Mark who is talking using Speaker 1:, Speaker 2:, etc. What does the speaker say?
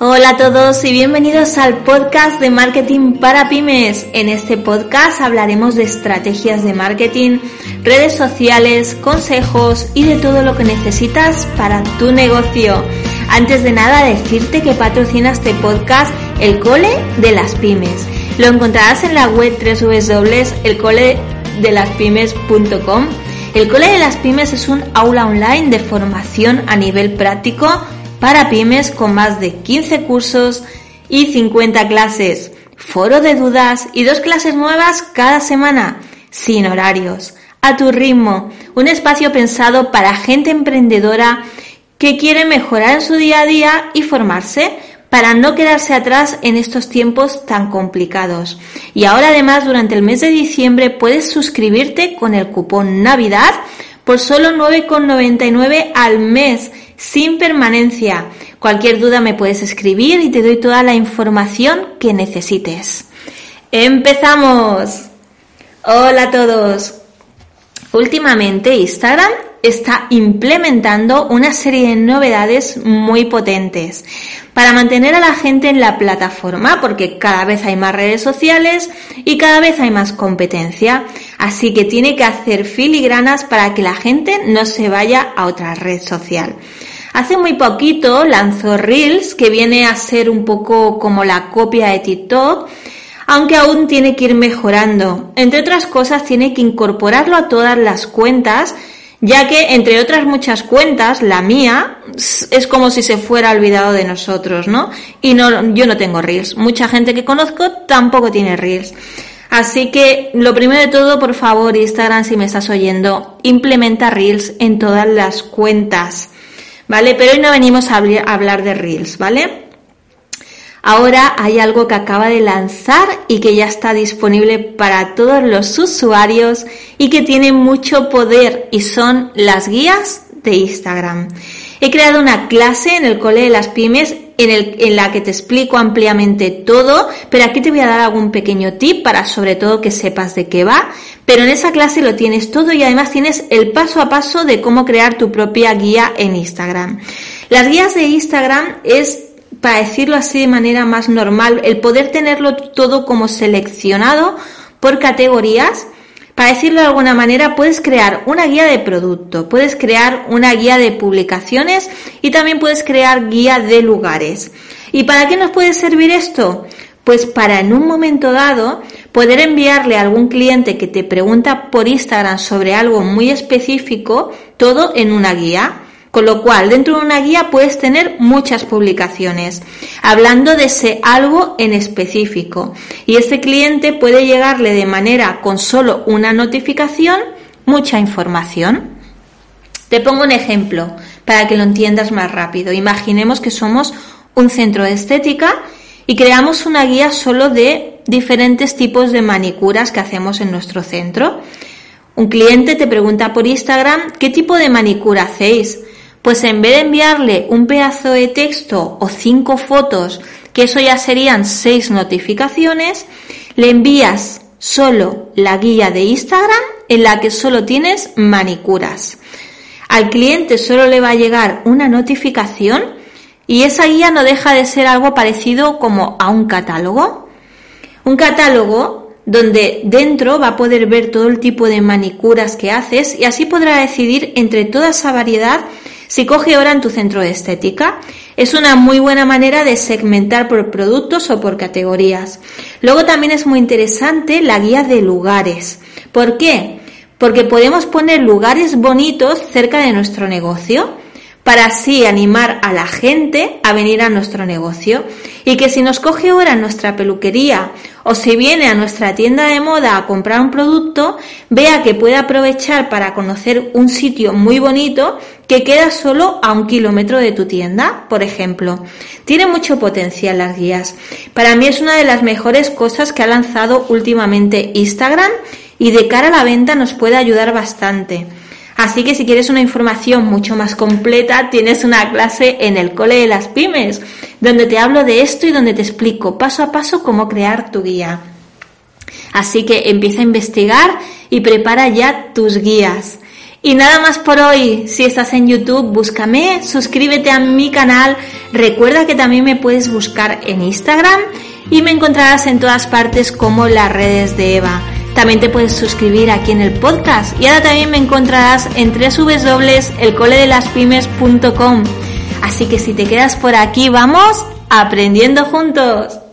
Speaker 1: Hola a todos y bienvenidos al podcast de marketing para pymes. En este podcast hablaremos de estrategias de marketing, redes sociales, consejos y de todo lo que necesitas para tu negocio. Antes de nada decirte que patrocina este podcast el Cole de las Pymes. Lo encontrarás en la web www.elcoledelaspymes.com. El Cole de las Pymes es un aula online de formación a nivel práctico para pymes con más de 15 cursos y 50 clases, foro de dudas y dos clases nuevas cada semana, sin horarios, a tu ritmo, un espacio pensado para gente emprendedora que quiere mejorar en su día a día y formarse para no quedarse atrás en estos tiempos tan complicados. Y ahora además durante el mes de diciembre puedes suscribirte con el cupón Navidad por solo 9,99 al mes sin permanencia. Cualquier duda me puedes escribir y te doy toda la información que necesites. ¡Empezamos! Hola a todos. Últimamente Instagram está implementando una serie de novedades muy potentes para mantener a la gente en la plataforma porque cada vez hay más redes sociales y cada vez hay más competencia. Así que tiene que hacer filigranas para que la gente no se vaya a otra red social. Hace muy poquito lanzó Reels, que viene a ser un poco como la copia de TikTok, aunque aún tiene que ir mejorando. Entre otras cosas, tiene que incorporarlo a todas las cuentas, ya que entre otras muchas cuentas, la mía es como si se fuera olvidado de nosotros, ¿no? Y no, yo no tengo Reels. Mucha gente que conozco tampoco tiene Reels. Así que lo primero de todo, por favor, Instagram, si me estás oyendo, implementa Reels en todas las cuentas. ¿Vale? Pero hoy no venimos a hablar de Reels, ¿vale? Ahora hay algo que acaba de lanzar y que ya está disponible para todos los usuarios y que tiene mucho poder y son las guías de Instagram. He creado una clase en el cole de las pymes en, el, en, la que te explico ampliamente todo, pero aquí te voy a dar algún pequeño tip para sobre todo que sepas de qué va. Pero en esa clase lo tienes todo y además tienes el paso a paso de cómo crear tu propia guía en Instagram. Las guías de Instagram es para decirlo así de manera más normal, el poder tenerlo todo como seleccionado por categorías para decirlo de alguna manera, puedes crear una guía de producto, puedes crear una guía de publicaciones y también puedes crear guía de lugares. ¿Y para qué nos puede servir esto? Pues para en un momento dado poder enviarle a algún cliente que te pregunta por Instagram sobre algo muy específico, todo en una guía. Con lo cual, dentro de una guía puedes tener muchas publicaciones hablando de ese algo en específico. Y este cliente puede llegarle de manera con solo una notificación mucha información. Te pongo un ejemplo para que lo entiendas más rápido. Imaginemos que somos un centro de estética y creamos una guía solo de diferentes tipos de manicuras que hacemos en nuestro centro. Un cliente te pregunta por Instagram qué tipo de manicura hacéis pues en vez de enviarle un pedazo de texto o cinco fotos, que eso ya serían seis notificaciones, le envías solo la guía de Instagram en la que solo tienes manicuras. Al cliente solo le va a llegar una notificación y esa guía no deja de ser algo parecido como a un catálogo. Un catálogo donde dentro va a poder ver todo el tipo de manicuras que haces y así podrá decidir entre toda esa variedad si coge hora en tu centro de estética, es una muy buena manera de segmentar por productos o por categorías. Luego también es muy interesante la guía de lugares. ¿Por qué? Porque podemos poner lugares bonitos cerca de nuestro negocio. Para así animar a la gente a venir a nuestro negocio y que si nos coge ahora nuestra peluquería o si viene a nuestra tienda de moda a comprar un producto, vea que puede aprovechar para conocer un sitio muy bonito que queda solo a un kilómetro de tu tienda, por ejemplo. Tiene mucho potencial las guías. Para mí es una de las mejores cosas que ha lanzado últimamente Instagram y de cara a la venta nos puede ayudar bastante. Así que si quieres una información mucho más completa, tienes una clase en el Cole de las Pymes, donde te hablo de esto y donde te explico paso a paso cómo crear tu guía. Así que empieza a investigar y prepara ya tus guías. Y nada más por hoy. Si estás en YouTube, búscame, suscríbete a mi canal. Recuerda que también me puedes buscar en Instagram y me encontrarás en todas partes como las redes de Eva. También te puedes suscribir aquí en el podcast y ahora también me encontrarás en www.elcoledelaspymes.com. Así que si te quedas por aquí, vamos aprendiendo juntos.